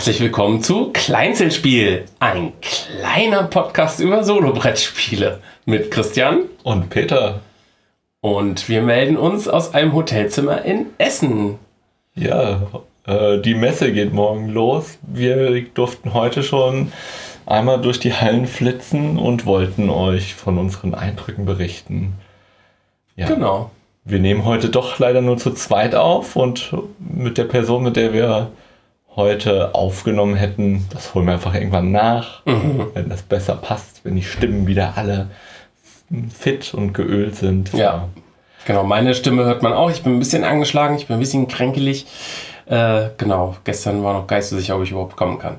Herzlich willkommen zu Kleinzelspiel, ein kleiner Podcast über Solobrettspiele mit Christian und Peter. Und wir melden uns aus einem Hotelzimmer in Essen. Ja, äh, die Messe geht morgen los. Wir durften heute schon einmal durch die Hallen flitzen und wollten euch von unseren Eindrücken berichten. Ja. Genau. Wir nehmen heute doch leider nur zu zweit auf und mit der Person, mit der wir heute aufgenommen hätten, das holen wir einfach irgendwann nach, mhm. wenn das besser passt, wenn die Stimmen wieder alle fit und geölt sind. Ja. Genau, meine Stimme hört man auch. Ich bin ein bisschen angeschlagen, ich bin ein bisschen kränkelig. Äh, genau, gestern war noch geistesicher, ob ich überhaupt kommen kann.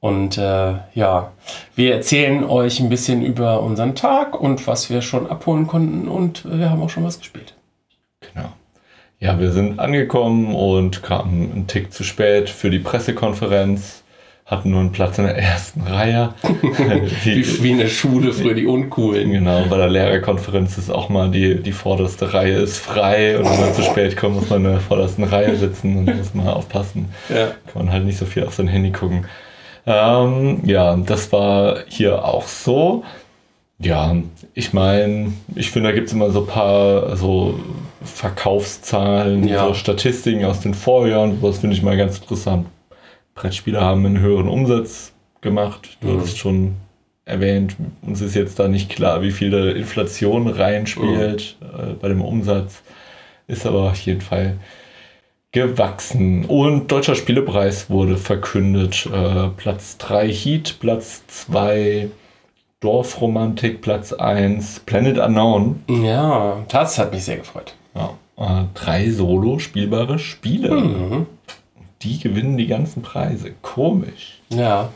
Und äh, ja, wir erzählen euch ein bisschen über unseren Tag und was wir schon abholen konnten und wir haben auch schon was gespielt. Ja, wir sind angekommen und kamen einen Tick zu spät für die Pressekonferenz, hatten nur einen Platz in der ersten Reihe. wie, wie in der Schule für die Uncoolen. Genau, bei der Lehrerkonferenz ist auch mal die, die vorderste Reihe ist frei und wenn man zu spät kommt, muss man in der vordersten Reihe sitzen und muss man aufpassen. Ja. Kann man halt nicht so viel auf sein Handy gucken. Ähm, ja, das war hier auch so. Ja, ich meine, ich finde, da gibt es immer so ein paar so Verkaufszahlen, ja. so Statistiken aus den Vorjahren. Das finde ich mal ganz interessant. Brettspieler haben einen höheren Umsatz gemacht. Du mhm. hast schon erwähnt, uns ist jetzt da nicht klar, wie viel da Inflation reinspielt mhm. äh, bei dem Umsatz. Ist aber auf jeden Fall gewachsen. Und Deutscher Spielepreis wurde verkündet. Äh, Platz 3 Heat, Platz 2 Dorfromantik, Platz 1 Planet Unknown. Ja, das hat mich sehr gefreut. Ja, äh, drei solo spielbare Spiele. Mhm. Die gewinnen die ganzen Preise. Komisch. Ja,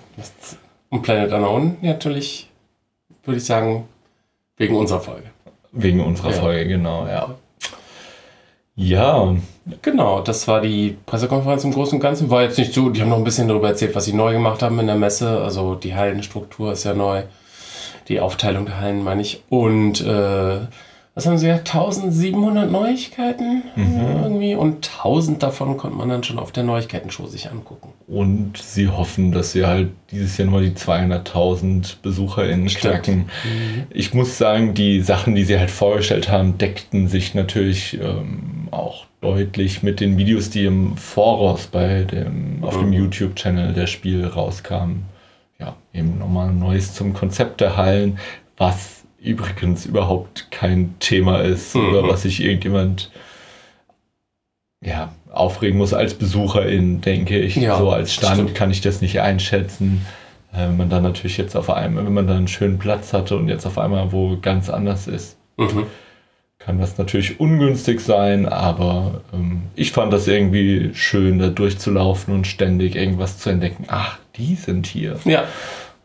und Planet Unknown natürlich, würde ich sagen, wegen unserer Folge. Wegen unserer ja. Folge, genau, ja. Ja. Genau, das war die Pressekonferenz im Großen und Ganzen. War jetzt nicht so, die haben noch ein bisschen darüber erzählt, was sie neu gemacht haben in der Messe. Also die Hallenstruktur ist ja neu. Die Aufteilung der Hallen meine ich. Und äh, was haben sie gesagt, 1700 Neuigkeiten mhm. irgendwie und 1000 davon konnte man dann schon auf der Neuigkeiten-Show sich angucken. Und sie hoffen, dass sie halt dieses Jahr nur die 200.000 BesucherInnen knacken. Mhm. Ich muss sagen, die Sachen, die sie halt vorgestellt haben, deckten sich natürlich ähm, auch deutlich mit den Videos, die im Voraus bei dem, auf mhm. dem YouTube-Channel der Spiel rauskamen. Ja, eben nochmal Neues zum Konzept der Hallen, was übrigens überhaupt kein Thema ist mhm. oder was sich irgendjemand ja, aufregen muss als Besucherin, denke ich. Ja, so als Stand stimmt. kann ich das nicht einschätzen. Äh, wenn man dann natürlich jetzt auf einmal, wenn man dann einen schönen Platz hatte und jetzt auf einmal wo ganz anders ist, mhm. Kann das natürlich ungünstig sein, aber ähm, ich fand das irgendwie schön, da durchzulaufen und ständig irgendwas zu entdecken. Ach, die sind hier. Ja.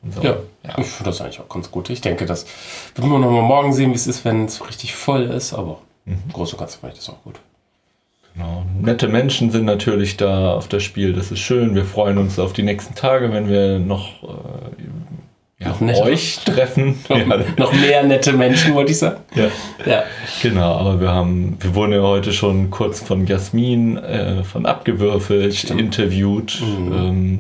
So. Ja, ja, ich finde das eigentlich auch ganz gut. Ich denke, das wird man noch mal morgen sehen, wie es ist, wenn es richtig voll ist, aber mhm. im Großen und ich das auch gut. Genau. Nette Menschen sind natürlich da auf das Spiel, das ist schön. Wir freuen uns auf die nächsten Tage, wenn wir noch, äh, ja, noch euch treffen. noch, ja. noch, mehr nette Menschen, wollte ich sagen. Ja. ja. Genau, aber wir haben, wir wurden ja heute schon kurz von Jasmin äh, von abgewürfelt, Stimmt. interviewt. Mhm. Ähm,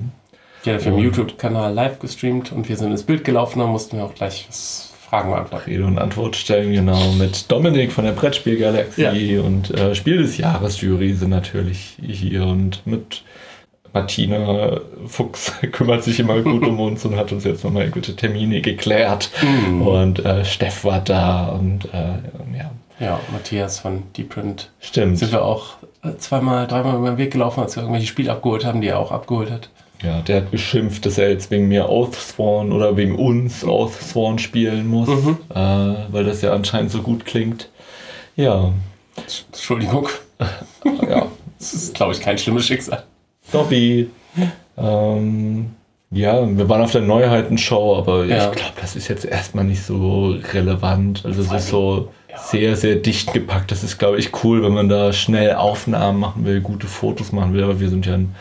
hat auf ihrem YouTube-Kanal live gestreamt und wir sind ins Bild gelaufen, da mussten wir auch gleich was Fragen beantworten. Rede und Antwort stellen, genau, mit Dominik von der Brettspielgalaxie ja. und äh, Spiel des Jahres Jury sind natürlich hier und mit Martina Fuchs kümmert sich immer gut um uns und hat uns jetzt nochmal gute Termine geklärt. Mm. Und äh, Steff war da und äh, ja. Ja, Matthias von Deep Print. Stimmt. Sind wir auch äh, zweimal, dreimal über den Weg gelaufen, als wir irgendwelche Spiele abgeholt haben, die er auch abgeholt hat. Ja, der hat beschimpft, dass er jetzt wegen mir Oathsworn oder wegen uns Oathsworn spielen muss, mhm. äh, weil das ja anscheinend so gut klingt. Ja. Entschuldigung. ja. Das ist, glaube ich, kein schlimmes Schicksal. Dobby. Ähm, ja, wir waren auf der Neuheitenshow, aber ja. ich glaube, das ist jetzt erstmal nicht so relevant. Also es ist so ja. sehr, sehr dicht gepackt. Das ist, glaube ich, cool, wenn man da schnell Aufnahmen machen will, gute Fotos machen will, aber wir sind ja ein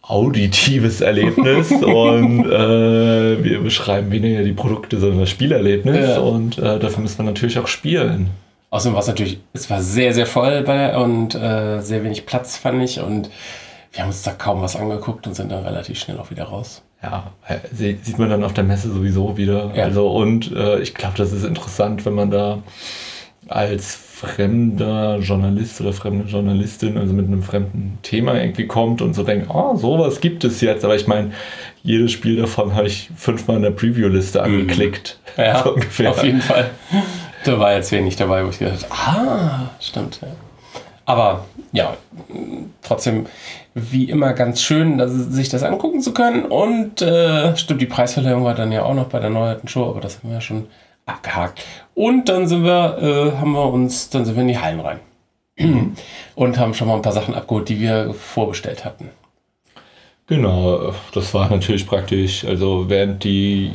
auditives Erlebnis und äh, wir beschreiben weniger die Produkte, sondern das Spielerlebnis ja. und äh, dafür müssen wir natürlich auch spielen. Außerdem war es natürlich, es war sehr, sehr voll bei, und äh, sehr wenig Platz, fand ich und wir haben uns da kaum was angeguckt und sind dann relativ schnell auch wieder raus. Ja, sieht man dann auf der Messe sowieso wieder. Ja. Also und äh, ich glaube, das ist interessant, wenn man da als fremder Journalist oder fremde Journalistin, also mit einem fremden Thema irgendwie kommt und so denkt, oh, sowas gibt es jetzt. Aber ich meine, jedes Spiel davon habe ich fünfmal in der Preview-Liste mhm. angeklickt. Ja, so auf jeden Fall. Da war jetzt wenig dabei, wo ich gedacht habe, ah, stimmt. Ja. Aber ja, trotzdem wie immer ganz schön, dass, sich das angucken zu können. Und äh, stimmt, die Preisverleihung war dann ja auch noch bei der neuerten Show, aber das haben wir ja schon abgehakt. Und dann sind wir, äh, haben wir uns, dann sind wir in die Hallen rein. und haben schon mal ein paar Sachen abgeholt, die wir vorbestellt hatten. Genau, das war natürlich praktisch. Also während die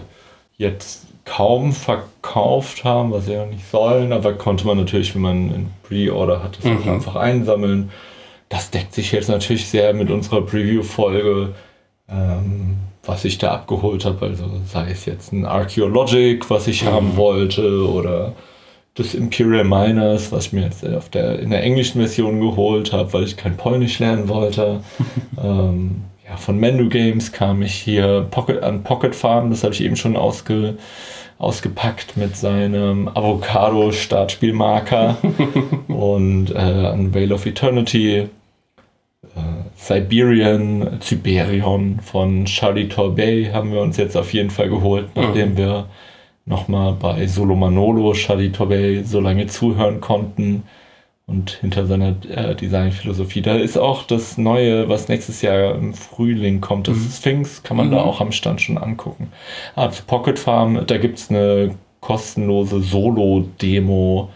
jetzt kaum verkauft haben, was sie ja nicht sollen, aber konnte man natürlich, wenn man einen Pre-Order hat, das mhm. einfach einsammeln. Das deckt sich jetzt natürlich sehr mit unserer Preview-Folge. Ähm, was ich da abgeholt habe. Also sei es jetzt ein Archaeologic, was ich mhm. haben wollte, oder das Imperial Miners, was ich mir jetzt auf der, in der englischen Version geholt habe, weil ich kein Polnisch lernen wollte. ähm, ja, von Menu Games kam ich hier Pocket, an Pocket Farm, das habe ich eben schon ausge, ausgepackt mit seinem Avocado-Startspielmarker und äh, an Veil of Eternity Siberian, Siberion von Charlie Torbay haben wir uns jetzt auf jeden Fall geholt, nachdem mhm. wir nochmal bei Solo Manolo Charlie Torbay so lange zuhören konnten und hinter seiner äh, Designphilosophie. Da ist auch das Neue, was nächstes Jahr im Frühling kommt, das mhm. Sphinx, kann man mhm. da auch am Stand schon angucken. Ah, zu Pocket Farm, da gibt es eine kostenlose Solo-Demo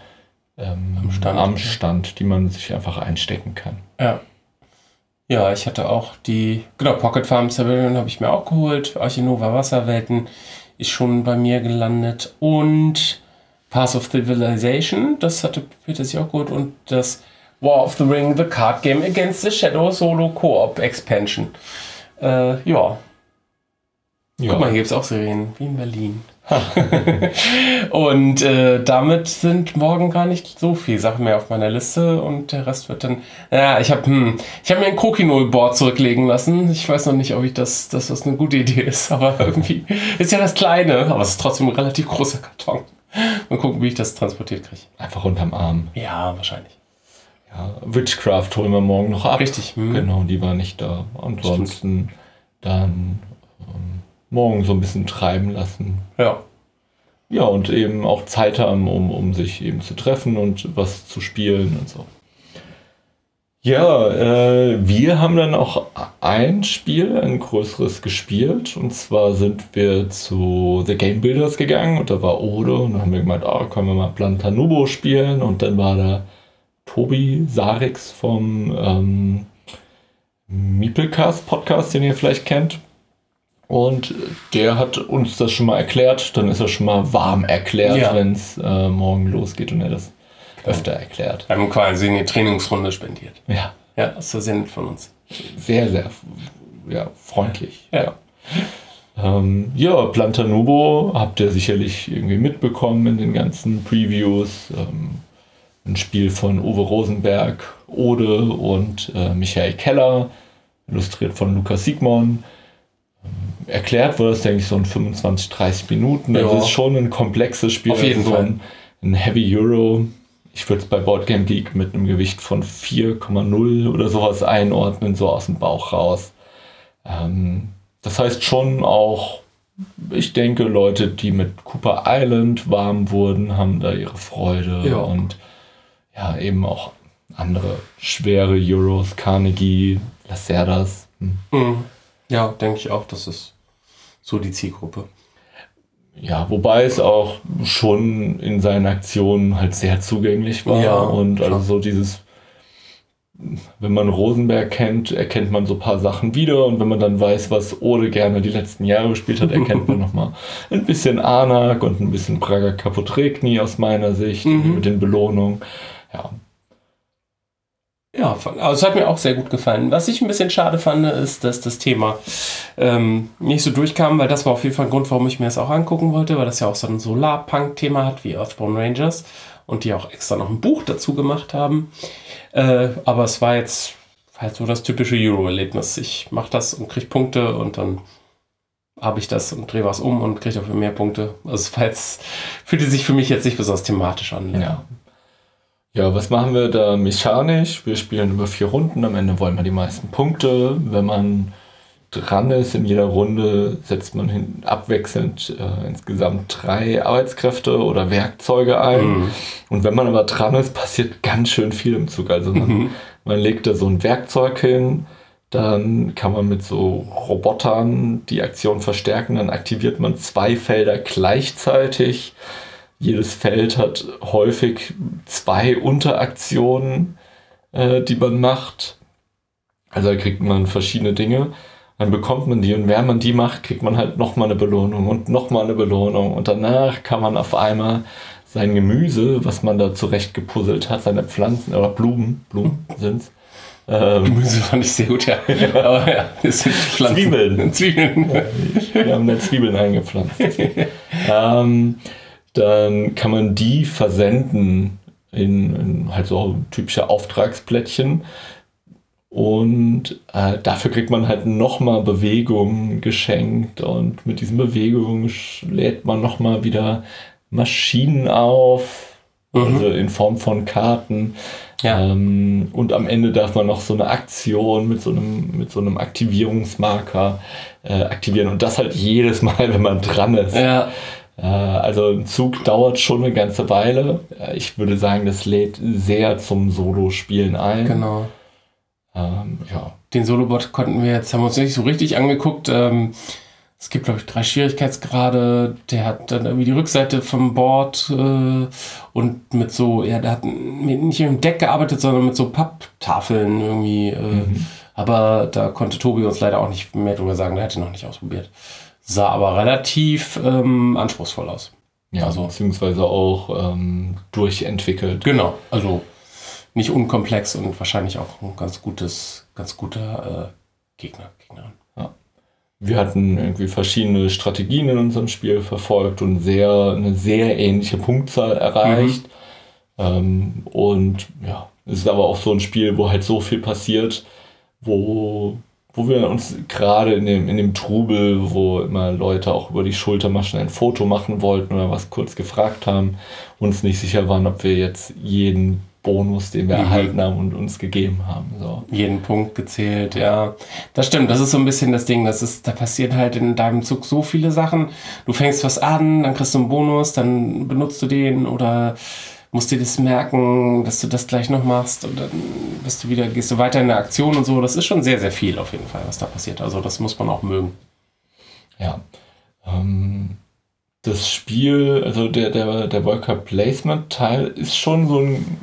ähm, am, Stand, am Stand, die man sich einfach einstecken kann. Ja. Ja, ich hatte auch die, genau, Pocket Farm Siberian habe ich mir auch geholt. Archinova Wasserwelten ist schon bei mir gelandet. Und Path of Civilization, das hatte Peter sich auch geholt. Und das War of the Ring, The Card Game Against the Shadow Solo Co-op Expansion. Äh, ja. ja. Guck mal, hier gibt es auch Serien, wie in Berlin. und äh, damit sind morgen gar nicht so viele Sachen mehr auf meiner Liste und der Rest wird dann. Ja, ich habe hm, ich mir ein Crokinole-Board zurücklegen lassen. Ich weiß noch nicht, ob ich das, dass das eine gute Idee ist, aber irgendwie ist ja das kleine, aber es ist trotzdem ein relativ großer Karton. Mal gucken, wie ich das transportiert kriege. Einfach unterm Arm. Ja, wahrscheinlich. Ja, Witchcraft holen wir morgen noch ab. Richtig. Hm. Genau, die war nicht da. Ansonsten dann morgen so ein bisschen treiben lassen. Ja. Ja, und eben auch Zeit haben, um, um sich eben zu treffen und was zu spielen und so. Ja, äh, wir haben dann auch ein Spiel, ein größeres gespielt. Und zwar sind wir zu The Game Builders gegangen und da war Ode und dann haben wir gemeint, oh, können wir mal Plantanubo spielen. Und dann war da Tobi Sarix vom ähm, Meeplecast Podcast, den ihr vielleicht kennt. Und der hat uns das schon mal erklärt. Dann ist er schon mal warm erklärt, ja. wenn es äh, morgen losgeht und er das öfter erklärt. Wir haben quasi eine Trainingsrunde spendiert. Ja. Ja, das ist sehr nett von uns. Sehr, sehr ja, freundlich. Ja. Ja, ähm, ja Plantanubo habt ihr sicherlich irgendwie mitbekommen in den ganzen Previews. Ähm, ein Spiel von Uwe Rosenberg, Ode und äh, Michael Keller, illustriert von Lukas Sigmund erklärt wurde es, denke ich, so in 25, 30 Minuten. Das ja. ist schon ein komplexes Spiel. Auf jeden also Fall. Ein, Heavy Euro. Ich würde es bei Boardgame Geek mit einem Gewicht von 4,0 oder sowas einordnen, so aus dem Bauch raus. Ähm, das heißt schon auch, ich denke, Leute, die mit Cooper Island warm wurden, haben da ihre Freude. Ja. Und ja, eben auch andere schwere Euros, Carnegie, Lacerdas. Hm. Mhm. Ja, denke ich auch, das ist so die Zielgruppe. Ja, wobei es auch schon in seinen Aktionen halt sehr zugänglich war. Ja, und klar. also so dieses, wenn man Rosenberg kennt, erkennt man so ein paar Sachen wieder. Und wenn man dann weiß, was Ode gerne die letzten Jahre gespielt hat, erkennt man nochmal ein bisschen Anak und ein bisschen Prager Kapotrekni aus meiner Sicht mhm. mit den Belohnungen. Ja, ja, also es hat mir auch sehr gut gefallen. Was ich ein bisschen schade fand, ist, dass das Thema ähm, nicht so durchkam, weil das war auf jeden Fall ein Grund, warum ich mir das auch angucken wollte, weil das ja auch so ein Solarpunk-Thema hat wie Earthbound Rangers und die auch extra noch ein Buch dazu gemacht haben. Äh, aber es war jetzt, halt so das typische Euro-Erlebnis. Ich mache das und kriege Punkte und dann habe ich das und drehe was um und kriege dafür mehr Punkte. Also falls fühlte sich für mich jetzt nicht besonders thematisch an. Ja. Ja, was machen wir da mechanisch? Wir spielen über vier Runden. Am Ende wollen wir die meisten Punkte. Wenn man dran ist in jeder Runde, setzt man hin, abwechselnd äh, insgesamt drei Arbeitskräfte oder Werkzeuge ein. Mhm. Und wenn man aber dran ist, passiert ganz schön viel im Zug. Also man, mhm. man legt da so ein Werkzeug hin, dann kann man mit so Robotern die Aktion verstärken, dann aktiviert man zwei Felder gleichzeitig. Jedes Feld hat häufig zwei Unteraktionen, äh, die man macht. Also da kriegt man verschiedene Dinge. Dann bekommt man die und während man die macht, kriegt man halt nochmal eine Belohnung und nochmal eine Belohnung. Und danach kann man auf einmal sein Gemüse, was man da zurecht gepuzzelt hat, seine Pflanzen oder Blumen, Blumen sind's, ähm, Gemüse fand ich sehr gut, ja. Aber ja, das sind Pflanzen. Zwiebeln. Zwiebeln. Ja, wir haben da Zwiebeln eingepflanzt. ähm, dann kann man die versenden in, in halt so typische Auftragsplättchen. Und äh, dafür kriegt man halt nochmal Bewegung geschenkt und mit diesen Bewegungen lädt man nochmal wieder Maschinen auf, mhm. also in Form von Karten. Ja. Ähm, und am Ende darf man noch so eine Aktion mit so einem, mit so einem Aktivierungsmarker äh, aktivieren und das halt jedes Mal, wenn man dran ist. Ja. Äh, also ein Zug dauert schon eine ganze Weile. Äh, ich würde sagen, das lädt sehr zum Solo-Spielen ein. Genau. Ähm, ja. Den Solobot konnten wir jetzt, haben wir uns nicht so richtig angeguckt. Ähm, es gibt, glaube ich, drei Schwierigkeitsgrade. Der hat dann irgendwie die Rückseite vom Board äh, und mit so, ja, der hat nicht mit dem Deck gearbeitet, sondern mit so Papptafeln irgendwie. Äh, mhm. Aber da konnte Tobi uns leider auch nicht mehr drüber sagen, der hätte noch nicht ausprobiert sah aber relativ ähm, anspruchsvoll aus. Ja, also, beziehungsweise auch ähm, durchentwickelt. Genau, also nicht unkomplex und wahrscheinlich auch ein ganz gutes, ganz guter äh, Gegner, Gegnerin. Ja. Wir hatten irgendwie verschiedene Strategien in unserem Spiel verfolgt und sehr, eine sehr ähnliche Punktzahl erreicht. Mhm. Ähm, und ja, es ist aber auch so ein Spiel, wo halt so viel passiert, wo wo wir uns gerade in dem, in dem Trubel, wo immer Leute auch über die Schulter mal schnell ein Foto machen wollten oder was kurz gefragt haben, uns nicht sicher waren, ob wir jetzt jeden Bonus, den wir mhm. erhalten haben und uns gegeben haben. So. Jeden Punkt gezählt, ja. Das stimmt, das ist so ein bisschen das Ding, das ist, da passiert halt in deinem Zug so viele Sachen. Du fängst was an, dann kriegst du einen Bonus, dann benutzt du den oder musst dir das merken, dass du das gleich noch machst und dann bist du wieder, gehst du weiter in der Aktion und so. Das ist schon sehr, sehr viel auf jeden Fall, was da passiert. Also das muss man auch mögen. Ja. Ähm, das Spiel, also der, der, der Worker Placement Teil ist schon so ein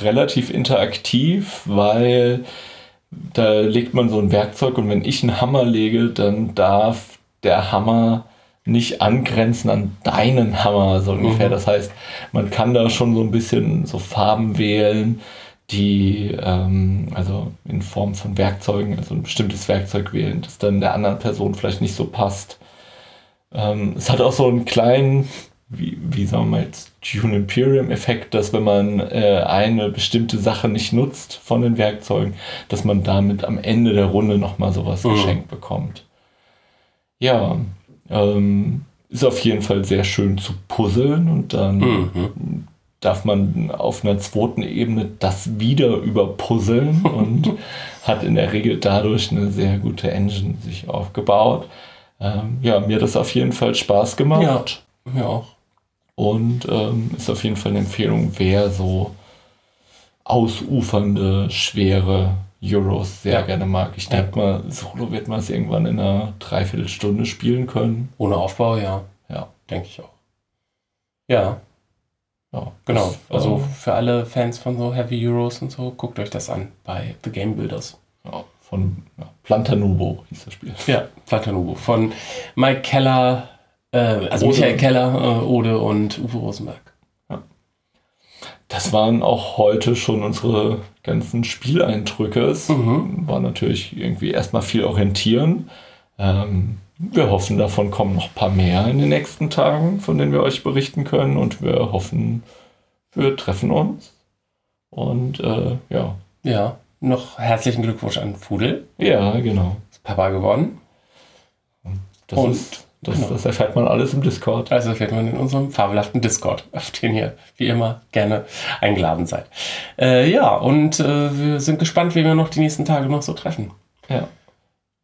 relativ interaktiv, weil da legt man so ein Werkzeug und wenn ich einen Hammer lege, dann darf der Hammer nicht angrenzen an deinen Hammer, so ungefähr. Mhm. Das heißt, man kann da schon so ein bisschen so Farben wählen, die, ähm, also in Form von Werkzeugen, also ein bestimmtes Werkzeug wählen, das dann der anderen Person vielleicht nicht so passt. Ähm, es hat auch so einen kleinen, wie, wie sagen wir jetzt, Dune Imperium Effekt, dass wenn man äh, eine bestimmte Sache nicht nutzt von den Werkzeugen, dass man damit am Ende der Runde nochmal sowas mhm. geschenkt bekommt. Ja, ähm, ist auf jeden Fall sehr schön zu puzzeln und dann mhm. darf man auf einer zweiten Ebene das wieder überpuzzeln und hat in der Regel dadurch eine sehr gute Engine sich aufgebaut. Ähm, ja, mir hat das auf jeden Fall Spaß gemacht. Ja, mir auch. Und ähm, ist auf jeden Fall eine Empfehlung, wer so ausufernde, schwere Euros sehr ja. gerne mag. Ich denke ja. mal, Solo wird man es irgendwann in einer Dreiviertelstunde spielen können. Ohne Aufbau, ja. Ja. Denke ich auch. Ja. Ja, genau. Das, also äh, für alle Fans von so Heavy Euros und so, guckt euch das an bei The Game Builders. Ja, von ja, Plantanubo hieß das Spiel. Ja, Plantanubo. Von Mike Keller, äh, also Ode. Michael Keller, äh, Ode und Uwe Rosenberg. Das waren auch heute schon unsere ganzen Spieleindrücke. Es mhm. war natürlich irgendwie erstmal viel orientieren. Ähm, wir hoffen, davon kommen noch ein paar mehr in den nächsten Tagen, von denen wir euch berichten können. Und wir hoffen, wir treffen uns. Und äh, ja. Ja, noch herzlichen Glückwunsch an Fudel. Ja, genau. Ist Papa geworden. Das, Und- ist, das, genau. das erfährt man alles im Discord. Also erfährt man in unserem fabelhaften Discord, auf den ihr wie immer gerne eingeladen seid. Äh, ja, und äh, wir sind gespannt, wie wir noch die nächsten Tage noch so treffen. Ja.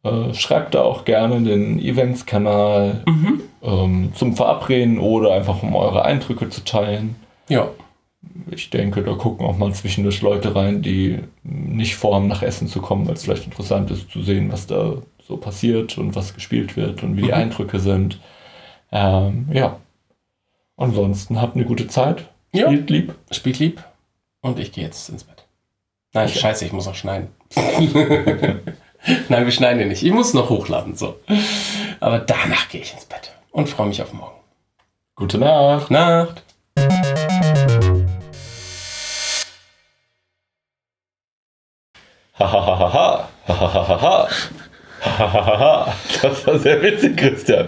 Äh, schreibt da auch gerne den Events-Kanal ähm, zum Verabreden oder einfach um eure Eindrücke zu teilen. Ja, Ich denke, da gucken auch mal zwischendurch Leute rein, die nicht vorhaben, nach Essen zu kommen, weil es vielleicht interessant ist zu sehen, was da so passiert und was gespielt wird und wie die Mhm. Eindrücke sind. Ähm, ja. Ansonsten habt eine gute Zeit. Ja. Spielt lieb. spielt lieb und ich gehe jetzt ins Bett. Nein, Ich- scheiße, ich muss noch schneiden. Nein, wir schneiden ja nicht. Ich muss noch hochladen, so. Aber danach gehe ich ins Bett und freue mich auf morgen. Gute Nacht. Nacht. Hahaha. Hahaha. Hahaha. Das war sehr witzig, Christian.